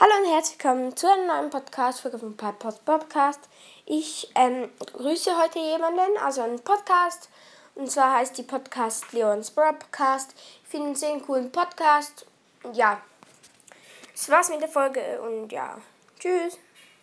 Hallo und herzlich willkommen zu einem neuen Podcast von vom Post Podcast. Ich ähm, grüße heute jemanden, also einen Podcast. Und zwar heißt die Podcast Leons Podcast. Ich finde einen sehr coolen Podcast. Und Ja, das war's mit der Folge und ja, tschüss.